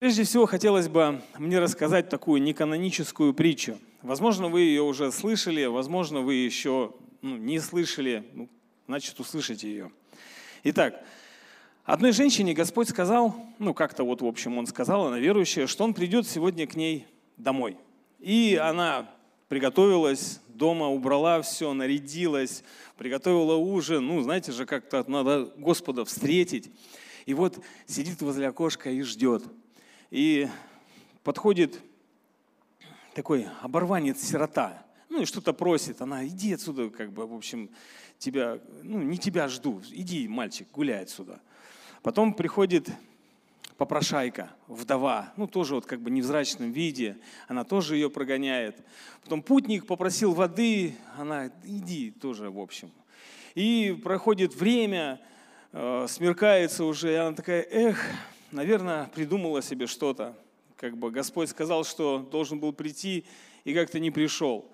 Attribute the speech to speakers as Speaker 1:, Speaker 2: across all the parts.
Speaker 1: Прежде всего, хотелось бы мне рассказать такую неканоническую притчу. Возможно, вы ее уже слышали, возможно, вы еще ну, не слышали, ну, значит, услышите ее. Итак, одной женщине Господь сказал, ну, как-то вот, в общем, Он сказал, она верующая, что Он придет сегодня к ней домой. И она приготовилась, дома убрала все, нарядилась, приготовила ужин. Ну, знаете же, как-то надо Господа встретить. И вот сидит возле окошка и ждет. И подходит такой оборванец-сирота, ну и что-то просит. Она, иди отсюда, как бы, в общем, тебя, ну, не тебя жду, иди, мальчик, гуляй отсюда. Потом приходит попрошайка, вдова, ну тоже вот как бы невзрачном виде, она тоже ее прогоняет. Потом путник попросил воды, она, иди тоже, в общем. И проходит время, э, смеркается уже, и она такая, эх, наверное, придумала себе что-то. Как бы Господь сказал, что должен был прийти, и как-то не пришел.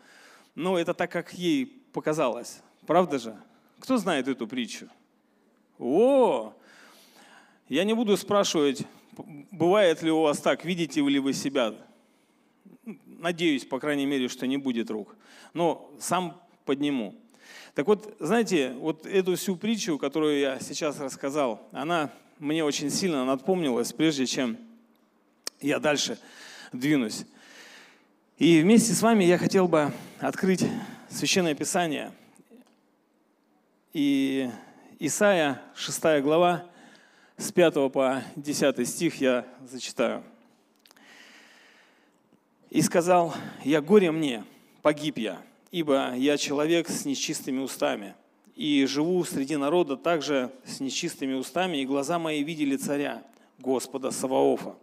Speaker 1: Но это так, как ей показалось. Правда же? Кто знает эту притчу? О, я не буду спрашивать, бывает ли у вас так, видите ли вы себя. Надеюсь, по крайней мере, что не будет рук. Но сам подниму. Так вот, знаете, вот эту всю притчу, которую я сейчас рассказал, она мне очень сильно напомнилась, прежде чем я дальше двинусь. И вместе с вами я хотел бы открыть Священное Писание. И Исаия, 6 глава, с 5 по 10 стих я зачитаю. «И сказал, я горе мне, погиб я, ибо я человек с нечистыми устами, и живу среди народа также с нечистыми устами, и глаза мои видели царя, Господа Саваофа.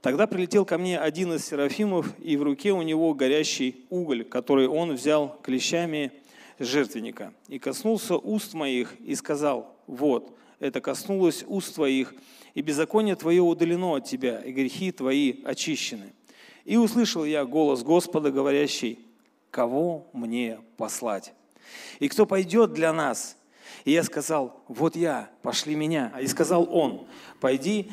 Speaker 1: Тогда прилетел ко мне один из серафимов, и в руке у него горящий уголь, который он взял клещами жертвенника, и коснулся уст моих, и сказал, вот, это коснулось уст твоих, и беззаконие твое удалено от тебя, и грехи твои очищены. И услышал я голос Господа, говорящий, кого мне послать? И кто пойдет для нас? И я сказал, вот я, пошли меня. И сказал он, пойди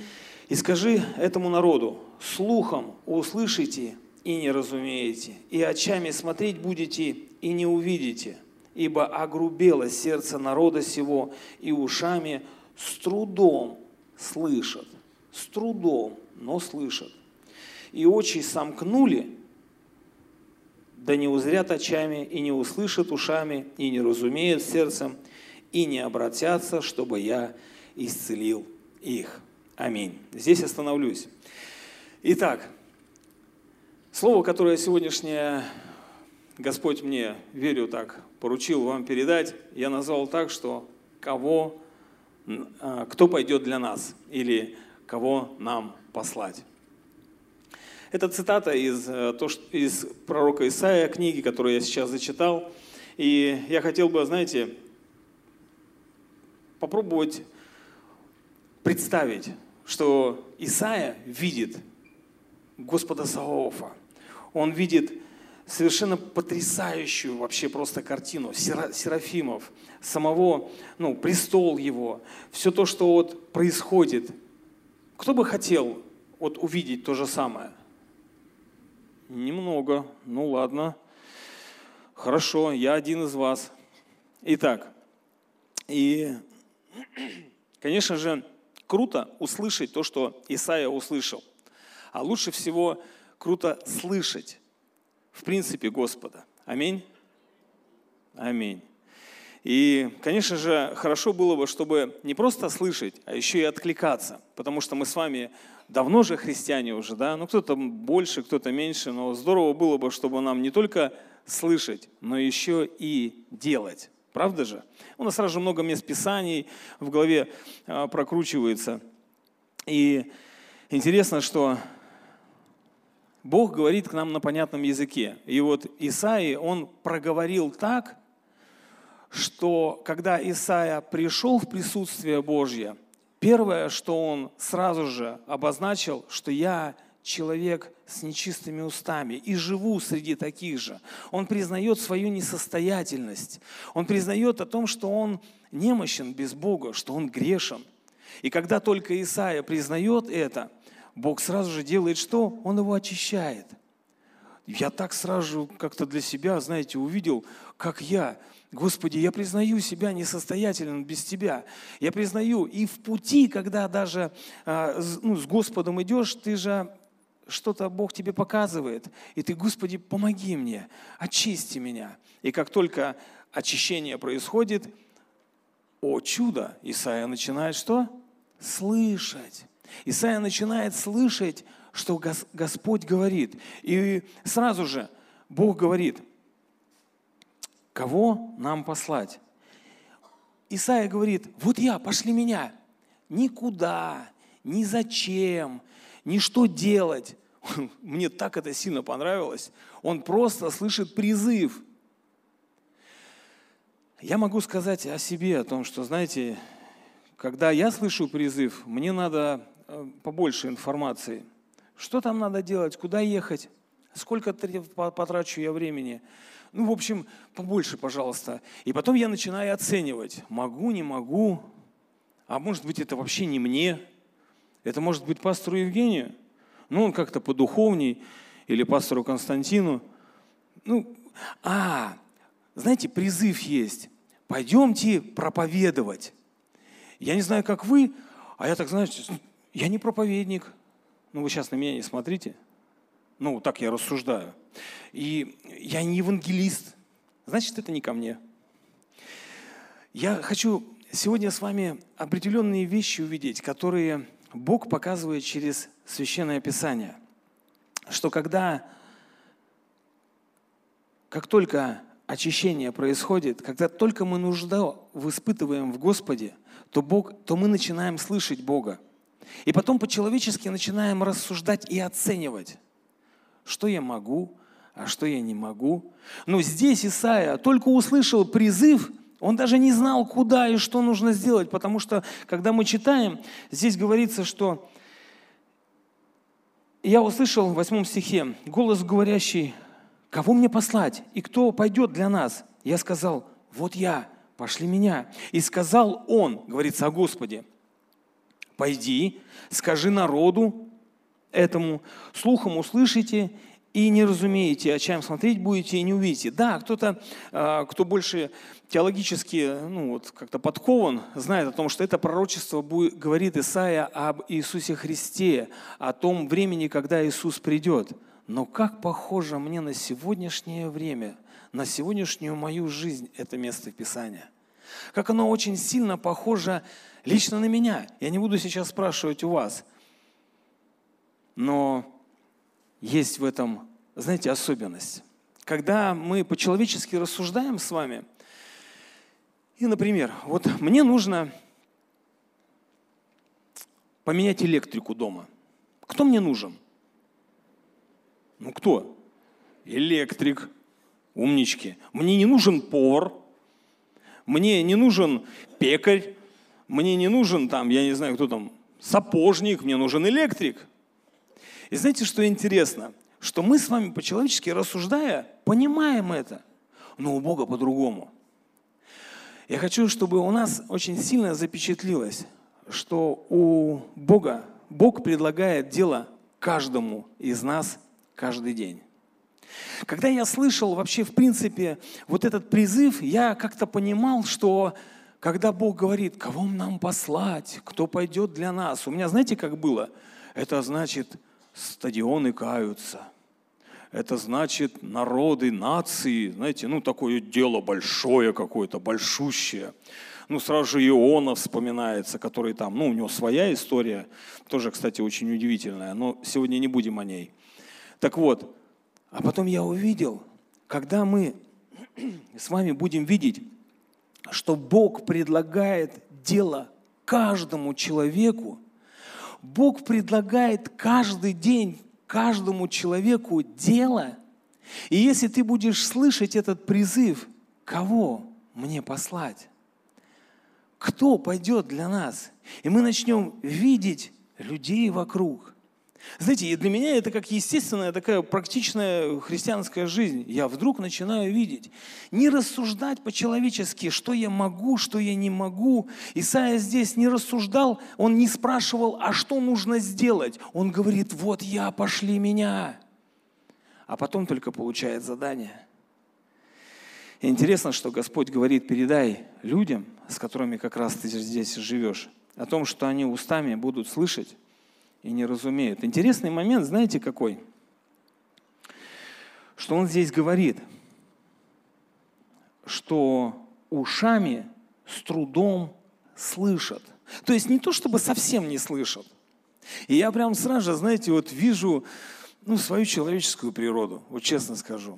Speaker 1: и скажи этому народу, слухом услышите и не разумеете, и очами смотреть будете и не увидите, ибо огрубело сердце народа сего, и ушами с трудом слышат, с трудом, но слышат. И очи сомкнули, да не узрят очами, и не услышат ушами, и не разумеют сердцем, и не обратятся, чтобы я исцелил их. Аминь. Здесь остановлюсь. Итак, слово, которое сегодняшнее Господь мне, верю так, поручил вам передать, я назвал так, что кого, а, кто пойдет для нас или кого нам послать. Это цитата из, э, из пророка Исаия, книги, которую я сейчас зачитал. И я хотел бы, знаете, попробовать представить, что Исаия видит Господа Саофа. Он видит совершенно потрясающую вообще просто картину Серафимов, самого, ну, престол его, все то, что вот происходит. Кто бы хотел вот увидеть то же самое – Немного. Ну ладно. Хорошо, я один из вас. Итак, и, конечно же, круто услышать то, что Исаия услышал. А лучше всего круто слышать, в принципе, Господа. Аминь. Аминь. И, конечно же, хорошо было бы, чтобы не просто слышать, а еще и откликаться, потому что мы с вами давно же христиане уже, да, ну кто-то больше, кто-то меньше, но здорово было бы, чтобы нам не только слышать, но еще и делать. Правда же? У нас сразу же много мест Писаний в голове а, прокручивается. И интересно, что Бог говорит к нам на понятном языке. И вот Исаи, он проговорил так, что когда Исаия пришел в присутствие Божье, Первое, что он сразу же обозначил, что я человек с нечистыми устами и живу среди таких же. Он признает свою несостоятельность. Он признает о том, что он немощен без Бога, что он грешен. И когда только Исаия признает это, Бог сразу же делает что? Он его очищает. Я так сразу как-то для себя, знаете, увидел, как я, Господи, я признаю себя несостоятельным без Тебя. Я признаю, и в пути, когда даже а, ну, с Господом идешь, ты же что-то Бог тебе показывает, и ты, Господи, помоги мне, очисти меня. И как только очищение происходит, о чудо, Исаия начинает что? Слышать. Исаия начинает слышать, что Господь говорит. И сразу же Бог говорит, кого нам послать? Исаия говорит, вот я, пошли меня. Никуда, ни зачем, ни что делать. Мне так это сильно понравилось. Он просто слышит призыв. Я могу сказать о себе, о том, что, знаете, когда я слышу призыв, мне надо э, побольше информации. Что там надо делать, куда ехать, сколько потрачу я времени. Ну, в общем, побольше, пожалуйста. И потом я начинаю оценивать, могу, не могу. А может быть, это вообще не мне. Это может быть пастору Евгению. Ну, он как-то подуховней. Или пастору Константину. Ну, а, знаете, призыв есть. Пойдемте проповедовать. Я не знаю, как вы, а я так, знаете, я не проповедник. Ну, вы сейчас на меня не смотрите. Ну, так я рассуждаю. И я не евангелист. Значит, это не ко мне. Я хочу сегодня с вами определенные вещи увидеть, которые Бог показывает через Священное Писание. Что когда, как только очищение происходит, когда только мы нужда испытываем в Господе, то, Бог, то мы начинаем слышать Бога. И потом по-человечески начинаем рассуждать и оценивать, что я могу, а что я не могу. Но здесь Исаия только услышал призыв, он даже не знал, куда и что нужно сделать, потому что, когда мы читаем, здесь говорится, что я услышал в восьмом стихе голос говорящий, кого мне послать и кто пойдет для нас? Я сказал, вот я, пошли меня. И сказал он, говорится о Господе, пойди, скажи народу этому, слухом услышите и не разумеете, о чем смотреть будете и не увидите. Да, кто-то, а, кто больше теологически ну, вот, как-то подкован, знает о том, что это пророчество будет, говорит Исаия об Иисусе Христе, о том времени, когда Иисус придет. Но как похоже мне на сегодняшнее время, на сегодняшнюю мою жизнь это место Писания. Как оно очень сильно похоже лично на меня. Я не буду сейчас спрашивать у вас. Но есть в этом, знаете, особенность. Когда мы по-человечески рассуждаем с вами, и, например, вот мне нужно поменять электрику дома. Кто мне нужен? Ну кто? Электрик. Умнички. Мне не нужен повар. Мне не нужен пекарь. Мне не нужен там, я не знаю, кто там, сапожник. Мне нужен электрик. И знаете, что интересно? Что мы с вами по-человечески рассуждая, понимаем это. Но у Бога по-другому. Я хочу, чтобы у нас очень сильно запечатлилось, что у Бога, Бог предлагает дело каждому из нас каждый день. Когда я слышал вообще, в принципе, вот этот призыв, я как-то понимал, что когда Бог говорит, кого нам послать, кто пойдет для нас, у меня, знаете, как было? Это значит, стадионы каются. Это значит, народы, нации, знаете, ну, такое дело большое какое-то, большущее. Ну, сразу же Иона вспоминается, который там, ну, у него своя история, тоже, кстати, очень удивительная, но сегодня не будем о ней. Так вот, а потом я увидел, когда мы с вами будем видеть, что Бог предлагает дело каждому человеку, Бог предлагает каждый день каждому человеку дело, и если ты будешь слышать этот призыв, кого мне послать? Кто пойдет для нас? И мы начнем видеть людей вокруг, Знаете, для меня это как естественная такая практичная христианская жизнь. Я вдруг начинаю видеть, не рассуждать по-человечески, что я могу, что я не могу. Исайя здесь не рассуждал, он не спрашивал, а что нужно сделать. Он говорит, вот я, пошли меня. А потом только получает задание. И интересно, что Господь говорит, передай людям, с которыми как раз ты здесь живешь, о том, что они устами будут слышать, и не разумеют. Интересный момент, знаете какой? Что он здесь говорит, что ушами с трудом слышат. То есть не то, чтобы совсем не слышат. И я прям сразу же, знаете, вот вижу ну, свою человеческую природу, вот честно скажу.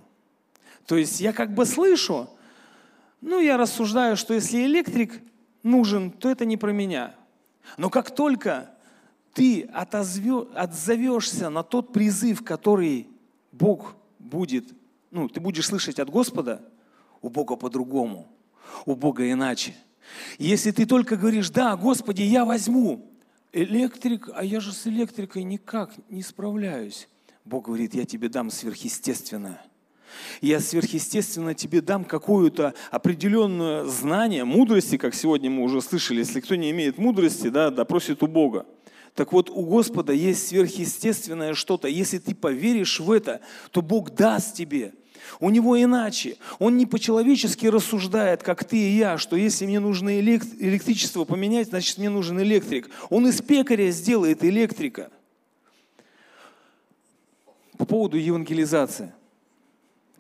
Speaker 1: То есть я как бы слышу, ну, я рассуждаю, что если электрик нужен, то это не про меня. Но как только ты отзовешься на тот призыв, который Бог будет, ну, ты будешь слышать от Господа, у Бога по-другому, у Бога иначе. Если ты только говоришь, да, Господи, я возьму, электрик, а я же с электрикой никак не справляюсь. Бог говорит, я тебе дам сверхъестественное. Я сверхъестественно тебе дам какое-то определенное знание, мудрости, как сегодня мы уже слышали. Если кто не имеет мудрости, да, допросит у Бога. Так вот, у Господа есть сверхъестественное что-то. Если ты поверишь в это, то Бог даст тебе. У него иначе. Он не по-человечески рассуждает, как ты и я, что если мне нужно электричество поменять, значит мне нужен электрик. Он из пекаря сделает электрика. По поводу евангелизации.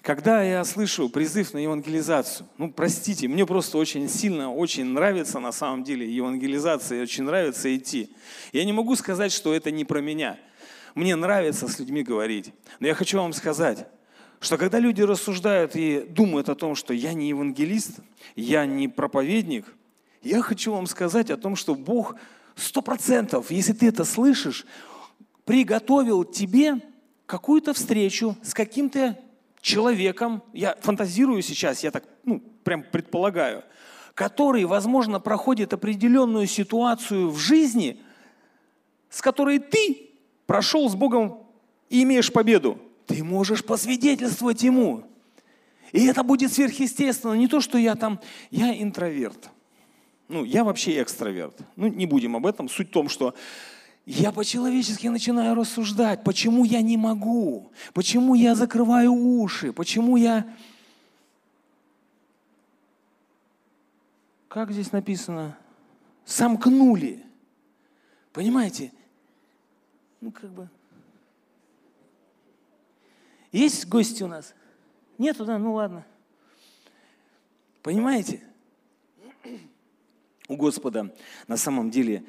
Speaker 1: Когда я слышу призыв на евангелизацию, ну, простите, мне просто очень сильно, очень нравится на самом деле евангелизация, очень нравится идти. Я не могу сказать, что это не про меня. Мне нравится с людьми говорить. Но я хочу вам сказать, что когда люди рассуждают и думают о том, что я не евангелист, я не проповедник, я хочу вам сказать о том, что Бог сто процентов, если ты это слышишь, приготовил тебе какую-то встречу с каким-то человеком, я фантазирую сейчас, я так, ну, прям предполагаю, который, возможно, проходит определенную ситуацию в жизни, с которой ты прошел с Богом и имеешь победу. Ты можешь посвидетельствовать Ему. И это будет сверхъестественно. Не то, что я там, я интроверт. Ну, я вообще экстраверт. Ну, не будем об этом. Суть в том, что я по-человечески начинаю рассуждать, почему я не могу, почему я закрываю уши, почему я... Как здесь написано? Сомкнули. Понимаете? Ну, как бы... Есть гости у нас? Нету, да? Ну, ладно. Понимаете? У Господа на самом деле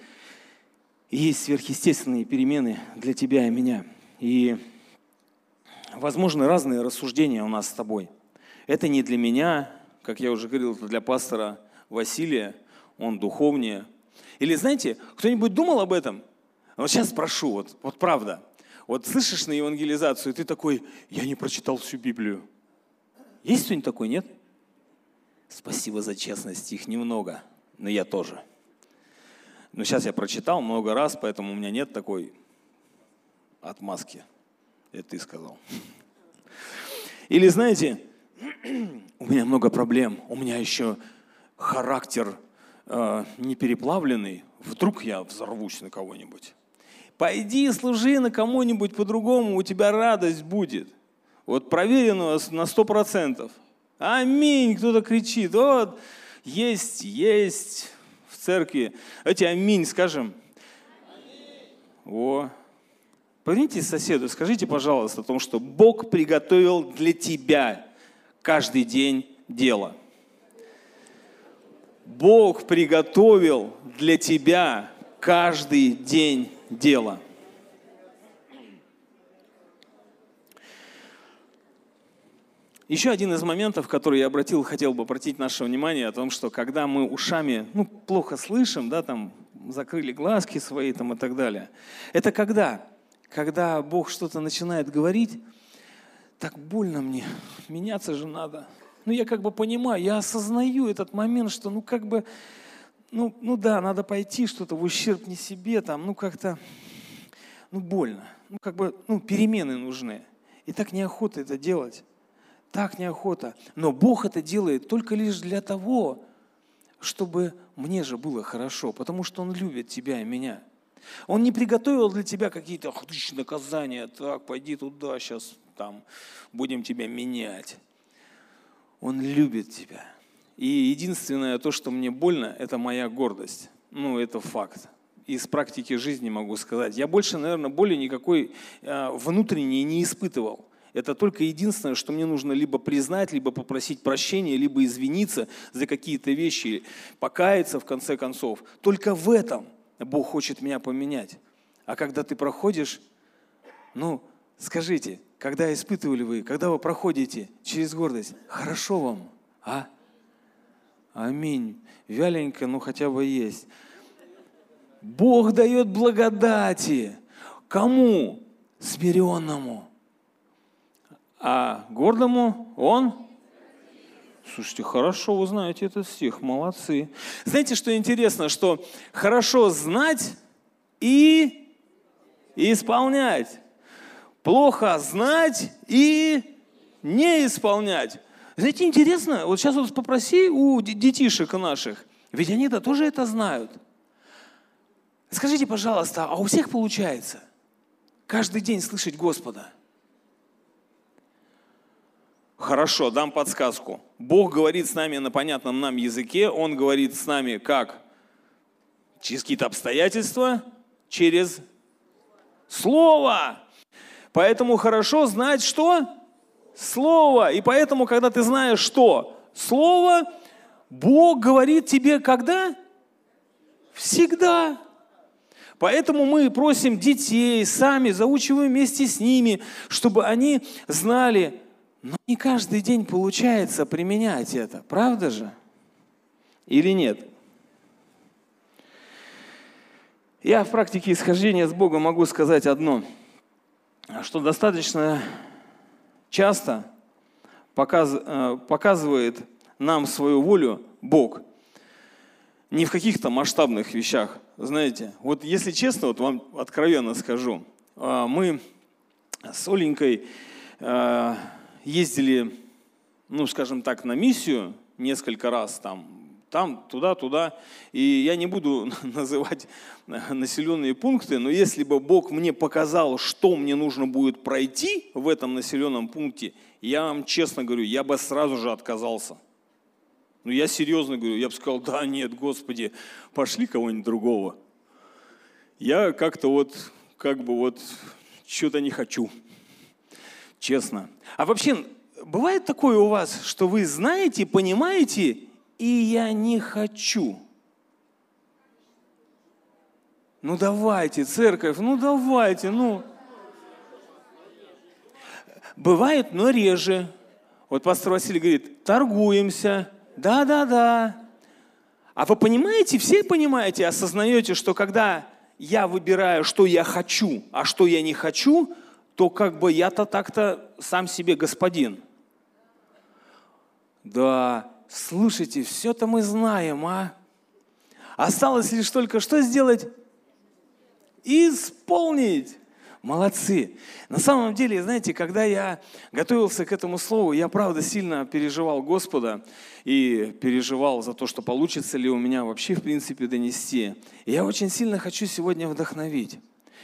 Speaker 1: есть сверхъестественные перемены для тебя и меня. И, возможно, разные рассуждения у нас с тобой. Это не для меня, как я уже говорил, это для пастора Василия, он духовнее. Или, знаете, кто-нибудь думал об этом? Вот сейчас спрошу, вот, вот правда. Вот слышишь на евангелизацию, и ты такой, я не прочитал всю Библию. Есть кто-нибудь такой, нет? Спасибо за честность, их немного, но я тоже. Но сейчас я прочитал много раз, поэтому у меня нет такой отмазки. Это ты сказал. Или знаете, у меня много проблем, у меня еще характер э, не переплавленный, вдруг я взорвусь на кого-нибудь. Пойди служи на кому-нибудь по-другому, у тебя радость будет. Вот проверено на сто процентов. Аминь, кто-то кричит. Вот, есть, есть, церкви. Давайте аминь скажем. О. Поверните соседу, скажите, пожалуйста, о том, что Бог приготовил для тебя каждый день дело. Бог приготовил для тебя каждый день дело. Еще один из моментов, который я обратил, хотел бы обратить наше внимание, о том, что когда мы ушами ну, плохо слышим, да, там, закрыли глазки свои там, и так далее, это когда? Когда Бог что-то начинает говорить, так больно мне, меняться же надо. Ну, я как бы понимаю, я осознаю этот момент, что ну как бы, ну, ну да, надо пойти что-то в ущерб не себе, там, ну как-то, ну больно, ну как бы, ну перемены нужны. И так неохота это делать. Так неохота. Но Бог это делает только лишь для того, чтобы мне же было хорошо, потому что Он любит тебя и меня. Он не приготовил для тебя какие-то наказания, так, пойди туда, сейчас там будем тебя менять. Он любит тебя. И единственное то, что мне больно, это моя гордость. Ну, это факт. Из практики жизни могу сказать. Я больше, наверное, боли никакой э, внутренней не испытывал. Это только единственное, что мне нужно либо признать, либо попросить прощения, либо извиниться за какие-то вещи, покаяться в конце концов. Только в этом Бог хочет меня поменять. А когда ты проходишь, ну, скажите, когда испытывали вы, когда вы проходите через гордость, хорошо вам, а? Аминь. Вяленько, но хотя бы есть. Бог дает благодати. Кому? Смиренному. А гордому он? Слушайте, хорошо вы знаете этот стих, молодцы. Знаете, что интересно, что хорошо знать и исполнять. Плохо знать и не исполнять. Знаете, интересно, вот сейчас вот попроси у детишек наших, ведь они-то тоже это знают. Скажите, пожалуйста, а у всех получается каждый день слышать Господа? Хорошо, дам подсказку. Бог говорит с нами на понятном нам языке, Он говорит с нами как? Через какие-то обстоятельства, через Слово. Поэтому хорошо знать что? Слово. И поэтому, когда ты знаешь что? Слово, Бог говорит тебе когда? Всегда. Поэтому мы просим детей, сами заучиваем вместе с ними, чтобы они знали, но не каждый день получается применять это, правда же? Или нет? Я в практике исхождения с Богом могу сказать одно – что достаточно часто показ, э, показывает нам свою волю Бог. Не в каких-то масштабных вещах. Знаете, вот если честно, вот вам откровенно скажу, э, мы с Оленькой э, ездили, ну, скажем так, на миссию несколько раз там там, туда, туда. И я не буду называть населенные пункты, но если бы Бог мне показал, что мне нужно будет пройти в этом населенном пункте, я вам честно говорю, я бы сразу же отказался. Ну, я серьезно говорю, я бы сказал, да, нет, Господи, пошли кого-нибудь другого. Я как-то вот, как бы вот, что-то не хочу. Честно. А вообще, бывает такое у вас, что вы знаете, понимаете, и я не хочу. Ну давайте, церковь, ну давайте, ну. Бывает, но реже. Вот пастор Василий говорит, торгуемся, да-да-да. А вы понимаете, все понимаете, осознаете, что когда я выбираю, что я хочу, а что я не хочу, то как бы я-то так-то сам себе господин. Да, слушайте, все-то мы знаем, а? Осталось лишь только что сделать? Исполнить. Молодцы. На самом деле, знаете, когда я готовился к этому слову, я правда сильно переживал Господа и переживал за то, что получится ли у меня вообще в принципе донести. И я очень сильно хочу сегодня вдохновить.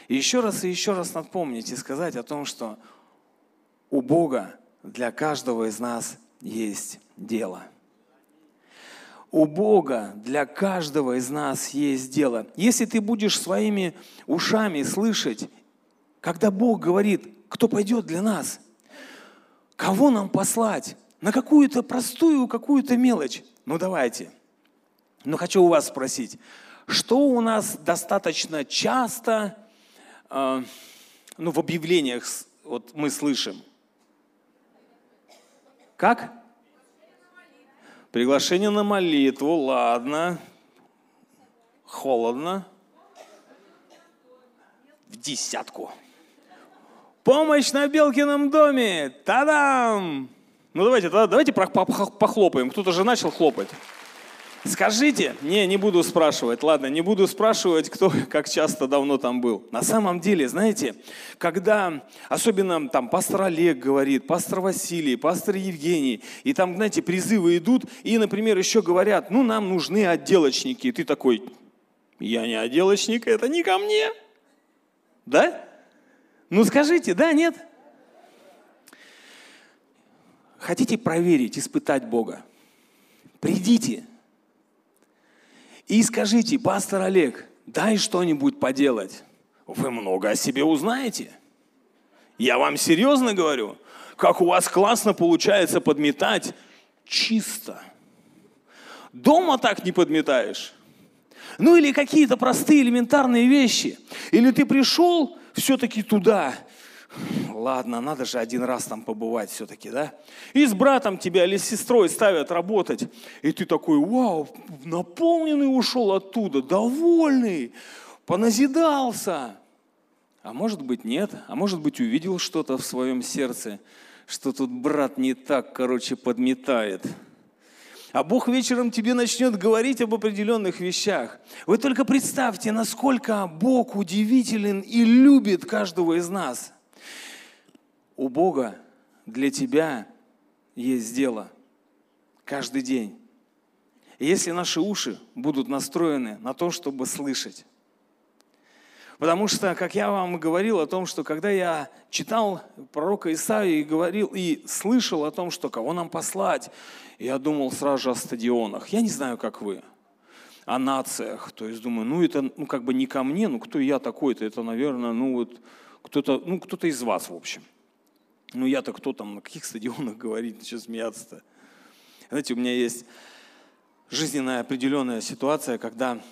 Speaker 1: И еще раз и еще раз напомнить и сказать о том, что у Бога для каждого из нас есть дело – у Бога для каждого из нас есть дело. Если ты будешь своими ушами слышать, когда Бог говорит, кто пойдет для нас, кого нам послать, на какую-то простую, какую-то мелочь. Ну давайте. Но хочу у вас спросить, что у нас достаточно часто ну, в объявлениях вот мы слышим? Как? Приглашение на молитву, ладно. Холодно. В десятку. Помощь на Белкином доме. Та-дам! Ну давайте, давайте похлопаем. Кто-то же начал хлопать. Скажите, не, не буду спрашивать, ладно, не буду спрашивать, кто как часто давно там был. На самом деле, знаете, когда, особенно там пастор Олег говорит, пастор Василий, пастор Евгений, и там, знаете, призывы идут, и, например, еще говорят, ну, нам нужны отделочники. И ты такой, я не отделочник, это не ко мне. Да? Ну, скажите, да, нет? Хотите проверить, испытать Бога? Придите, и скажите, пастор Олег, дай что-нибудь поделать. Вы много о себе узнаете. Я вам серьезно говорю, как у вас классно получается подметать чисто. Дома так не подметаешь. Ну или какие-то простые элементарные вещи. Или ты пришел все-таки туда, ладно, надо же один раз там побывать все-таки, да? И с братом тебя или с сестрой ставят работать, и ты такой, вау, наполненный ушел оттуда, довольный, поназидался. А может быть нет, а может быть увидел что-то в своем сердце, что тут брат не так, короче, подметает. А Бог вечером тебе начнет говорить об определенных вещах. Вы только представьте, насколько Бог удивителен и любит каждого из нас – у Бога для тебя есть дело каждый день. Если наши уши будут настроены на то, чтобы слышать. Потому что, как я вам говорил о том, что когда я читал пророка Исаию и говорил, и слышал о том, что кого нам послать, я думал сразу же о стадионах. Я не знаю, как вы, о нациях. То есть думаю, ну это ну, как бы не ко мне, ну кто я такой-то, это, наверное, ну вот кто-то ну, кто из вас, в общем. Ну я-то кто там, на каких стадионах говорить, что смеяться-то? Знаете, у меня есть жизненная определенная ситуация, когда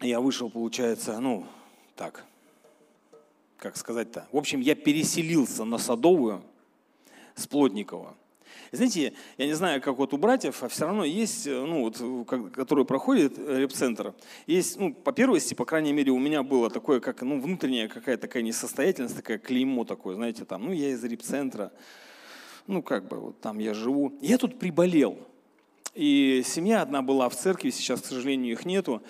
Speaker 1: я вышел, получается, ну, так, как сказать-то. В общем, я переселился на Садовую с Плотникова. Знаете, я не знаю, как вот у братьев, а все равно есть, э, ну, вот, которые проходят э, репцентр, есть, ну, по первости, по крайней мере, у меня было такое, как, ну, внутренняя какая-то такая несостоятельность, такая клеймо такое, знаете, там, ну, я из репцентра, ну, как бы, вот там я живу. Я тут приболел, и семья одна была в церкви, сейчас, к сожалению, их нету.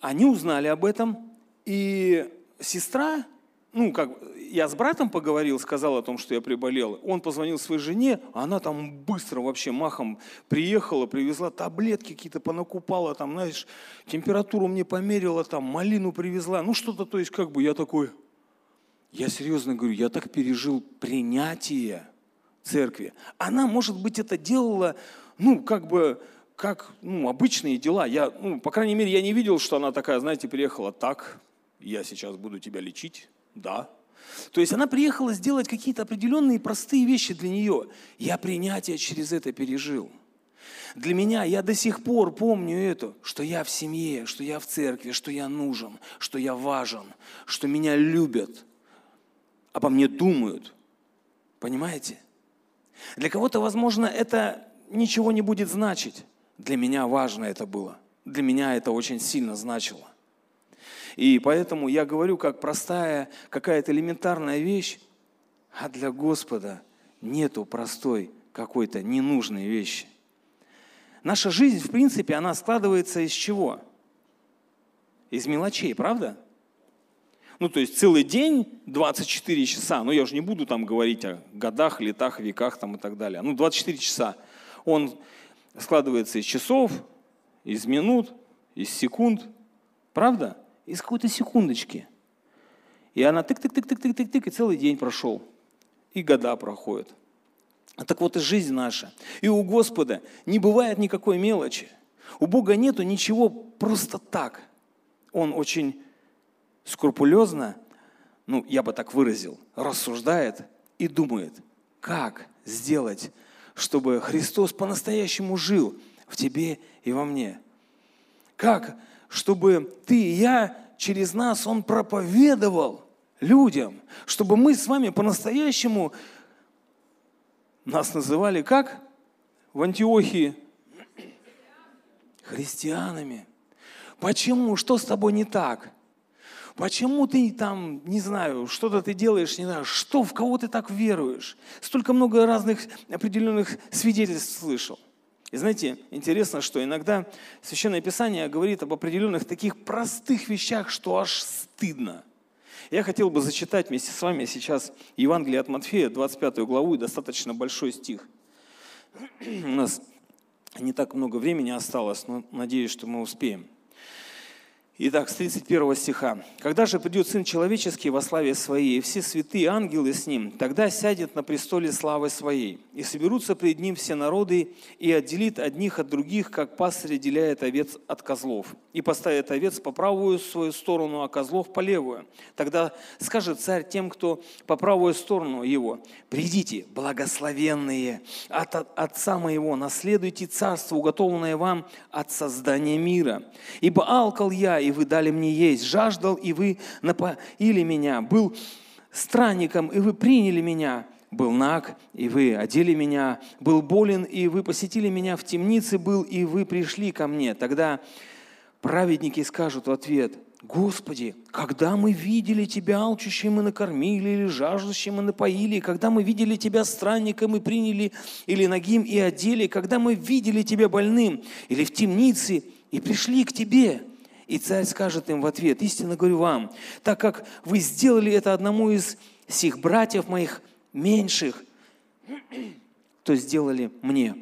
Speaker 1: Они узнали об этом, и сестра ну, как, я с братом поговорил, сказал о том, что я приболел. Он позвонил своей жене, она там быстро вообще махом приехала, привезла таблетки какие-то, понакупала, там, знаешь, температуру мне померила, там, малину привезла. Ну, что-то, то есть, как бы я такой, я серьезно говорю, я так пережил принятие церкви. Она, может быть, это делала, ну, как бы, как, ну, обычные дела. Я, ну, по крайней мере, я не видел, что она такая, знаете, приехала так, я сейчас буду тебя лечить да. То есть она приехала сделать какие-то определенные простые вещи для нее. Я принятие через это пережил. Для меня я до сих пор помню это, что я в семье, что я в церкви, что я нужен, что я важен, что меня любят, обо мне думают. Понимаете? Для кого-то, возможно, это ничего не будет значить. Для меня важно это было. Для меня это очень сильно значило. И поэтому я говорю, как простая какая-то элементарная вещь, а для Господа нету простой какой-то ненужной вещи. Наша жизнь, в принципе, она складывается из чего? Из мелочей, правда? Ну, то есть целый день, 24 часа, ну, я уже не буду там говорить о годах, летах, веках там и так далее. Ну, 24 часа. Он складывается из часов, из минут, из секунд. Правда? Из какой-то секундочки. И она тык-тык-тык-тык-тык-тык, и целый день прошел. И года проходят. А так вот и жизнь наша. И у Господа не бывает никакой мелочи. У Бога нету ничего просто так. Он очень скрупулезно, ну, я бы так выразил, рассуждает и думает, как сделать, чтобы Христос по-настоящему жил в тебе и во мне. Как чтобы ты и я через нас, Он проповедовал людям, чтобы мы с вами по-настоящему нас называли как в Антиохии? Христианами. Почему? Что с тобой не так? Почему ты там, не знаю, что-то ты делаешь, не знаю, что, в кого ты так веруешь? Столько много разных определенных свидетельств слышал. И знаете, интересно, что иногда Священное Писание говорит об определенных таких простых вещах, что аж стыдно. Я хотел бы зачитать вместе с вами сейчас Евангелие от Матфея, 25 главу, и достаточно большой стих. У нас не так много времени осталось, но надеюсь, что мы успеем. Итак, с 31 стиха. «Когда же придет Сын Человеческий во славе Своей, и все святые ангелы с Ним, тогда сядет на престоле славы Своей, и соберутся пред Ним все народы, и отделит одних от других, как пастырь отделяет овец от козлов, и поставит овец по правую свою сторону, а козлов по левую. Тогда скажет царь тем, кто по правую сторону его, «Придите, благословенные от Отца моего, наследуйте царство, уготованное вам от создания мира. Ибо алкал я, и вы дали мне есть, жаждал, и вы напоили меня, был странником, и вы приняли меня, был наг, и вы одели меня, был болен, и вы посетили меня, в темнице был, и вы пришли ко мне. Тогда праведники скажут в ответ, Господи, когда мы видели Тебя алчущим и накормили, или жаждущим и напоили, когда мы видели Тебя странником и приняли, или ногим и одели, когда мы видели Тебя больным, или в темнице и пришли к Тебе. И царь скажет им в ответ, истинно говорю вам, так как вы сделали это одному из сих братьев моих меньших, то сделали мне.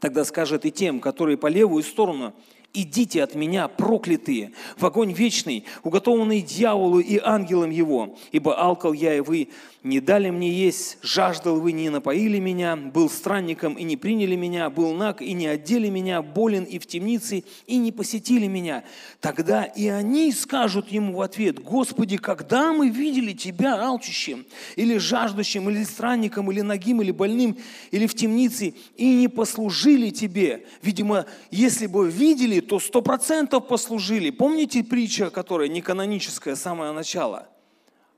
Speaker 1: Тогда скажет и тем, которые по левую сторону – «Идите от меня, проклятые, в огонь вечный, уготованный дьяволу и ангелам его, ибо алкал я, и вы не дали мне есть, жаждал вы, не напоили меня, был странником и не приняли меня, был наг и не одели меня, болен и в темнице и не посетили меня. Тогда и они скажут ему в ответ, Господи, когда мы видели Тебя алчущим, или жаждущим, или странником, или нагим, или больным, или в темнице, и не послужили Тебе. Видимо, если бы видели, то сто процентов послужили. Помните притча, которая не каноническая, самое начало –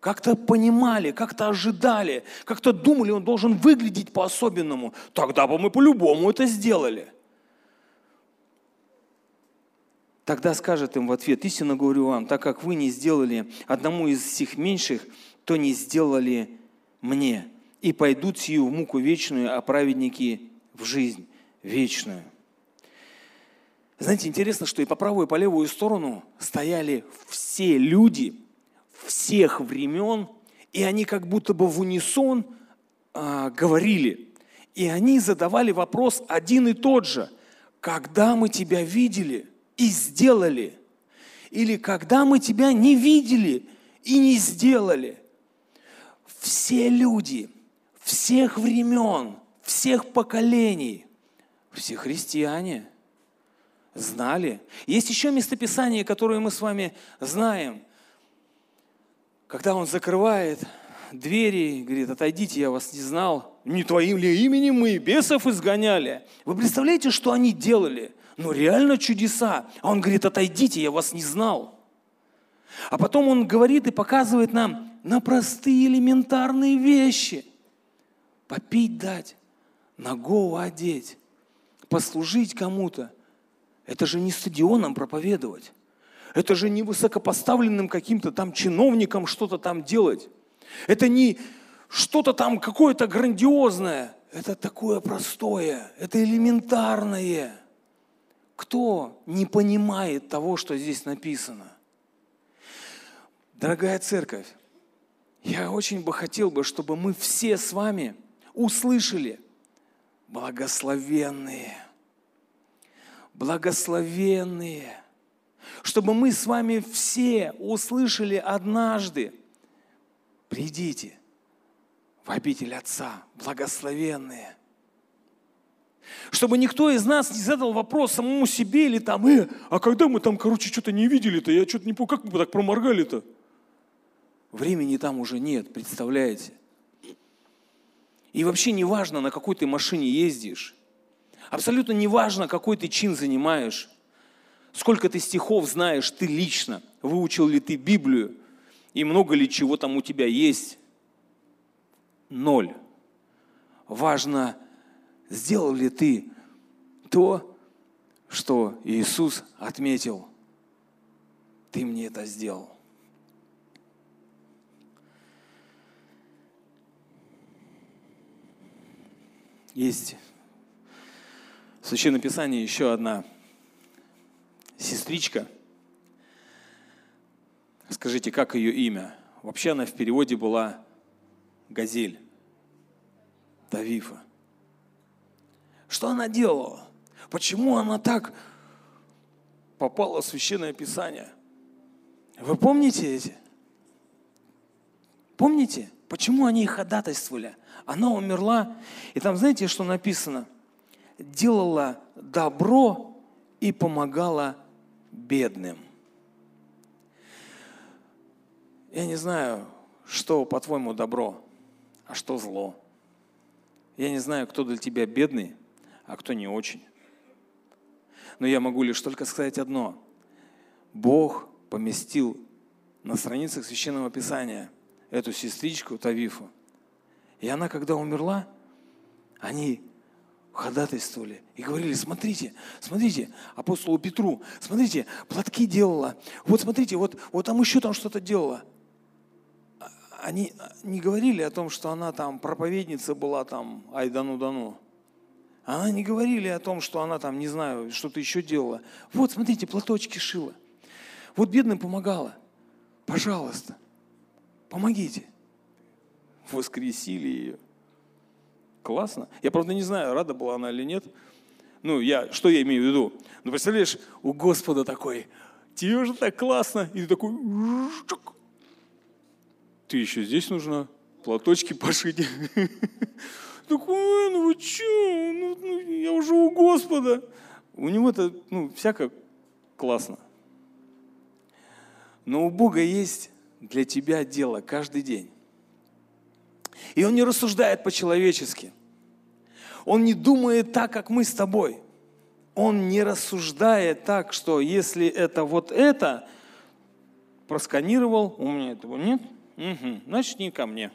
Speaker 1: как-то понимали, как-то ожидали, как-то думали, он должен выглядеть по-особенному. Тогда бы мы по-любому это сделали. Тогда скажет им в ответ, истинно говорю вам, так как вы не сделали одному из всех меньших, то не сделали мне. И пойдут сию в муку вечную, а праведники в жизнь вечную. Знаете, интересно, что и по правую, и по левую сторону стояли все люди – всех времен, и они как будто бы в унисон а, говорили. И они задавали вопрос один и тот же. Когда мы тебя видели и сделали? Или когда мы тебя не видели и не сделали? Все люди, всех времен, всех поколений, все христиане знали. Есть еще местописание, которое мы с вами знаем – когда он закрывает двери, говорит, отойдите, я вас не знал, не твоим ли именем мы бесов изгоняли. Вы представляете, что они делали? Ну реально чудеса. А он говорит, отойдите, я вас не знал. А потом он говорит и показывает нам на простые элементарные вещи. Попить дать, ногу одеть, послужить кому-то. Это же не стадионом проповедовать. Это же не высокопоставленным каким-то там чиновникам что-то там делать. Это не что-то там какое-то грандиозное. Это такое простое, это элементарное. Кто не понимает того, что здесь написано? Дорогая церковь, я очень бы хотел бы, чтобы мы все с вами услышали благословенные, благословенные – чтобы мы с вами все услышали однажды, придите в обитель Отца, благословенные. Чтобы никто из нас не задал вопрос самому себе или там, э, а когда мы там, короче, что-то не видели-то, я что-то не помню, как мы так проморгали-то? Времени там уже нет, представляете? И вообще не важно, на какой ты машине ездишь. Абсолютно не важно, какой ты чин занимаешь. Сколько ты стихов знаешь ты лично? Выучил ли ты Библию? И много ли чего там у тебя есть? Ноль. Важно, сделал ли ты то, что Иисус отметил. Ты мне это сделал. Есть Священное Писание еще одна сестричка. Скажите, как ее имя? Вообще она в переводе была Газель, Тавифа. Что она делала? Почему она так попала в Священное Писание? Вы помните эти? Помните, почему они ходатайствовали? Она умерла, и там знаете, что написано? Делала добро и помогала бедным. Я не знаю, что, по-твоему, добро, а что зло. Я не знаю, кто для тебя бедный, а кто не очень. Но я могу лишь только сказать одно. Бог поместил на страницах Священного Писания эту сестричку Тавифу. И она, когда умерла, они ходатайствовали и говорили, смотрите, смотрите, апостолу Петру, смотрите, платки делала, вот смотрите, вот, вот там еще там что-то делала они не говорили о том, что она там проповедница была там, ай дану дану. Она не говорили о том, что она там, не знаю, что-то еще делала. Вот, смотрите, платочки шила. Вот бедным помогала. Пожалуйста, помогите. Воскресили ее. Классно. Я, правда, не знаю, рада была она или нет. Ну, я, что я имею в виду? Ну, представляешь, у Господа такой, тебе же так классно. И ты такой, ты еще здесь нужно платочки пошить. Такой, ну вы че, ну, я уже у Господа. У него это, ну, всяко классно. Но у Бога есть для тебя дело каждый день. И Он не рассуждает по-человечески. Он не думает так, как мы с тобой. Он не рассуждает так, что если это вот это, просканировал, у меня этого нет – Угу, значит, не ко мне.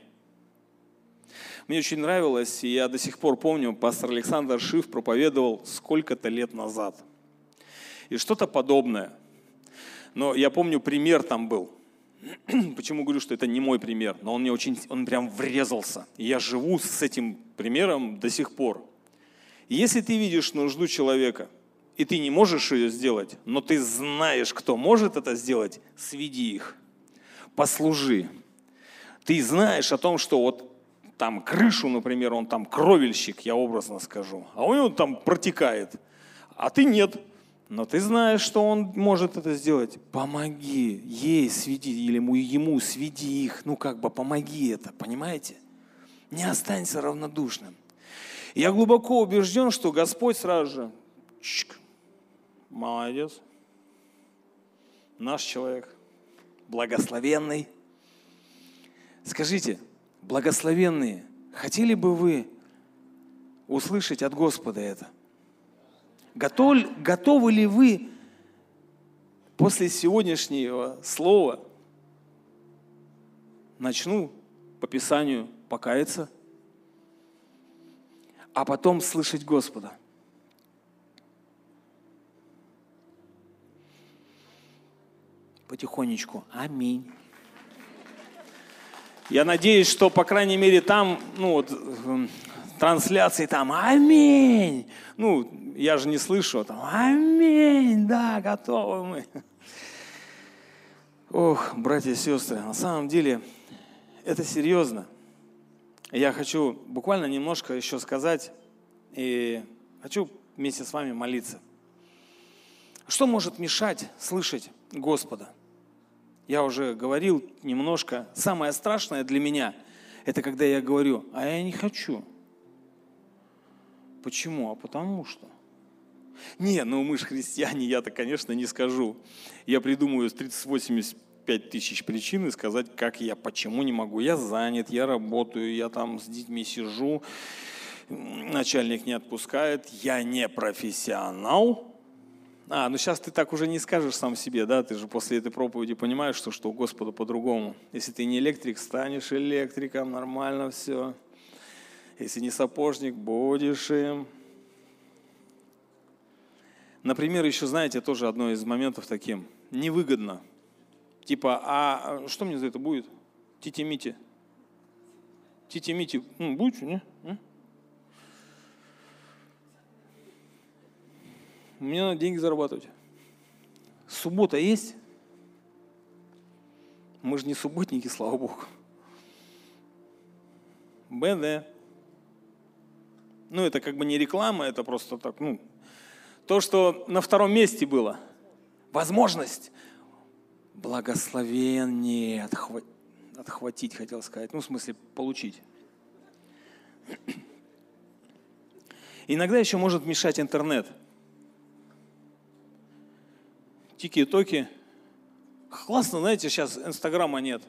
Speaker 1: Мне очень нравилось, и я до сих пор помню, пастор Александр Шиф проповедовал сколько-то лет назад. И что-то подобное. Но я помню, пример там был. Почему говорю, что это не мой пример, но он мне очень, он прям врезался. И я живу с этим примером до сих пор. Если ты видишь нужду человека, и ты не можешь ее сделать, но ты знаешь, кто может это сделать, сведи их, послужи, ты знаешь о том, что вот там крышу, например, он там кровельщик, я образно скажу, а у него там протекает, а ты нет. Но ты знаешь, что он может это сделать. Помоги ей сведи, или ему, ему сведи их. Ну, как бы помоги это, понимаете? Не останься равнодушным. Я глубоко убежден, что Господь сразу же, чик, молодец, наш человек, благословенный, Скажите, благословенные, хотели бы вы услышать от Господа это? Готовы, готовы ли вы после сегодняшнего слова начну по Писанию покаяться, а потом слышать Господа? Потихонечку. Аминь. Я надеюсь, что, по крайней мере, там, ну вот, эм, трансляции там «Аминь». Ну, я же не слышу там «Аминь», да, готовы мы. Ох, братья и сестры, на самом деле это серьезно. Я хочу буквально немножко еще сказать и хочу вместе с вами молиться. Что может мешать слышать Господа? Я уже говорил немножко. Самое страшное для меня – это когда я говорю, а я не хочу. Почему? А потому что. Не, ну мы же христиане, я-то, конечно, не скажу. Я придумаю 30-85 тысяч причин и сказать, как я, почему не могу. Я занят, я работаю, я там с детьми сижу, начальник не отпускает, я не профессионал, а, ну сейчас ты так уже не скажешь сам себе, да, ты же после этой проповеди понимаешь, что, что у Господа по-другому. Если ты не электрик, станешь электриком, нормально все. Если не сапожник, будешь им. Например, еще, знаете, тоже одно из моментов таким. Невыгодно. Типа, а, а что мне за это будет? Тити-мити. Тити-мити. Ну, будет, не? Мне надо деньги зарабатывать. Суббота есть? Мы же не субботники, слава Богу. БД. Ну, это как бы не реклама, это просто так, ну, то, что на втором месте было. Возможность. Благословение отхва... отхватить, хотел сказать. Ну, в смысле, получить. Иногда еще может мешать интернет. Тики-токи. Классно, знаете, сейчас Инстаграма нет.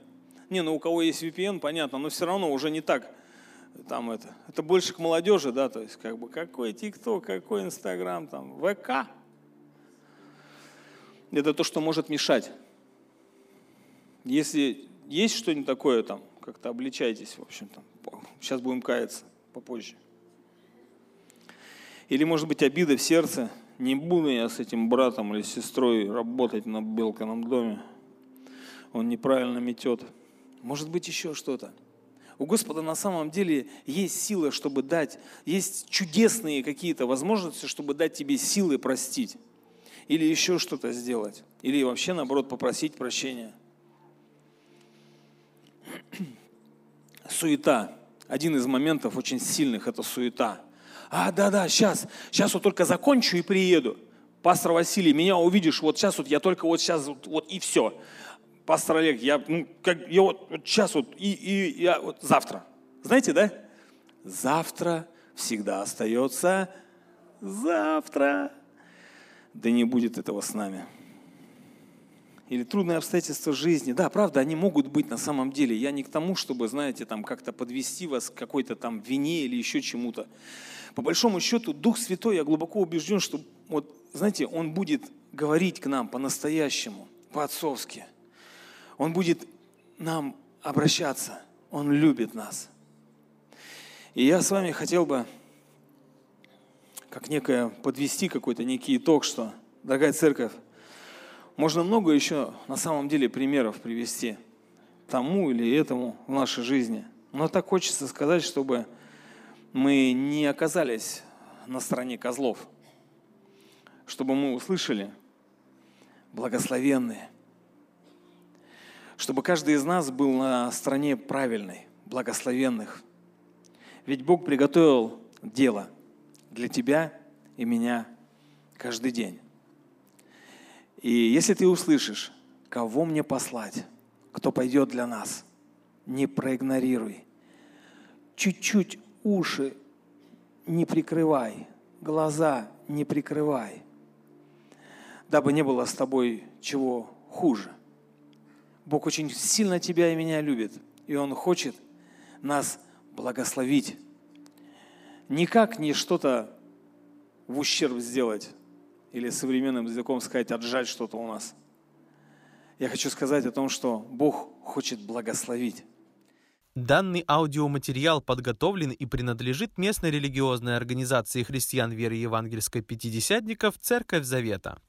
Speaker 1: Не, ну у кого есть VPN, понятно, но все равно уже не так. Там это, это больше к молодежи, да, то есть как бы какой ТикТок, какой Инстаграм, там, ВК. Это то, что может мешать. Если есть что-нибудь такое, там, как-то обличайтесь, в общем, там, сейчас будем каяться попозже. Или, может быть, обида в сердце. Не буду я с этим братом или сестрой работать на Белкином доме. Он неправильно метет. Может быть, еще что-то. У Господа на самом деле есть сила, чтобы дать, есть чудесные какие-то возможности, чтобы дать тебе силы простить. Или еще что-то сделать. Или вообще, наоборот, попросить прощения. Суета. Один из моментов очень сильных – это суета. А, да-да, сейчас, сейчас вот только закончу и приеду. Пастор Василий, меня увидишь, вот сейчас вот я только вот сейчас вот, вот и все. Пастор Олег, я, ну, как, я вот, вот сейчас вот и, и я вот завтра. Знаете, да? Завтра всегда остается завтра. Да не будет этого с нами или трудные обстоятельства жизни. Да, правда, они могут быть на самом деле. Я не к тому, чтобы, знаете, там как-то подвести вас к какой-то там вине или еще чему-то. По большому счету, Дух Святой, я глубоко убежден, что, вот, знаете, Он будет говорить к нам по-настоящему, по-отцовски. Он будет нам обращаться. Он любит нас. И я с вами хотел бы, как некое, подвести какой-то некий итог, что, дорогая церковь, можно много еще на самом деле примеров привести тому или этому в нашей жизни. Но так хочется сказать, чтобы мы не оказались на стороне козлов, чтобы мы услышали благословенные, чтобы каждый из нас был на стороне правильной, благословенных. Ведь Бог приготовил дело для тебя и меня каждый день. И если ты услышишь, кого мне послать, кто пойдет для нас, не проигнорируй. Чуть-чуть уши не прикрывай, глаза не прикрывай, дабы не было с тобой чего хуже. Бог очень сильно тебя и меня любит, и Он хочет нас благословить. Никак не что-то в ущерб сделать, или современным языком сказать, отжать что-то у нас. Я хочу сказать о том, что Бог хочет благословить.
Speaker 2: Данный аудиоматериал подготовлен и принадлежит местной религиозной организации христиан веры евангельской пятидесятников «Церковь Завета».